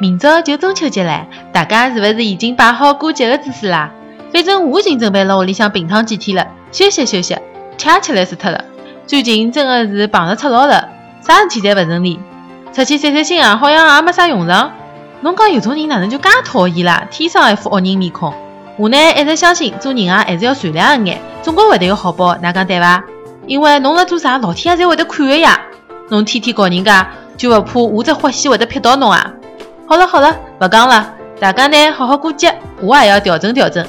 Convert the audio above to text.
明朝就中秋节唻，大家是勿是已经摆好过节的姿势啦？反正我已经准备辣屋里向平躺几天了，休息休息，吃也吃来死脱了。最近真的是碰着赤佬了，啥事体侪勿顺利，出去散散心啊，好像也没啥用场。侬讲有种人哪能就介讨厌啦？天生一副恶人面孔。我呢一直相信做人啊还是要善良一眼，总归会得有好报，哪讲对伐？因为侬辣做啥，老天爷侪会得看个呀。侬天天搞人家，就勿怕我只火线会得劈到侬啊？好了好了，勿讲了，大家呢好好过节，我也要调整调整。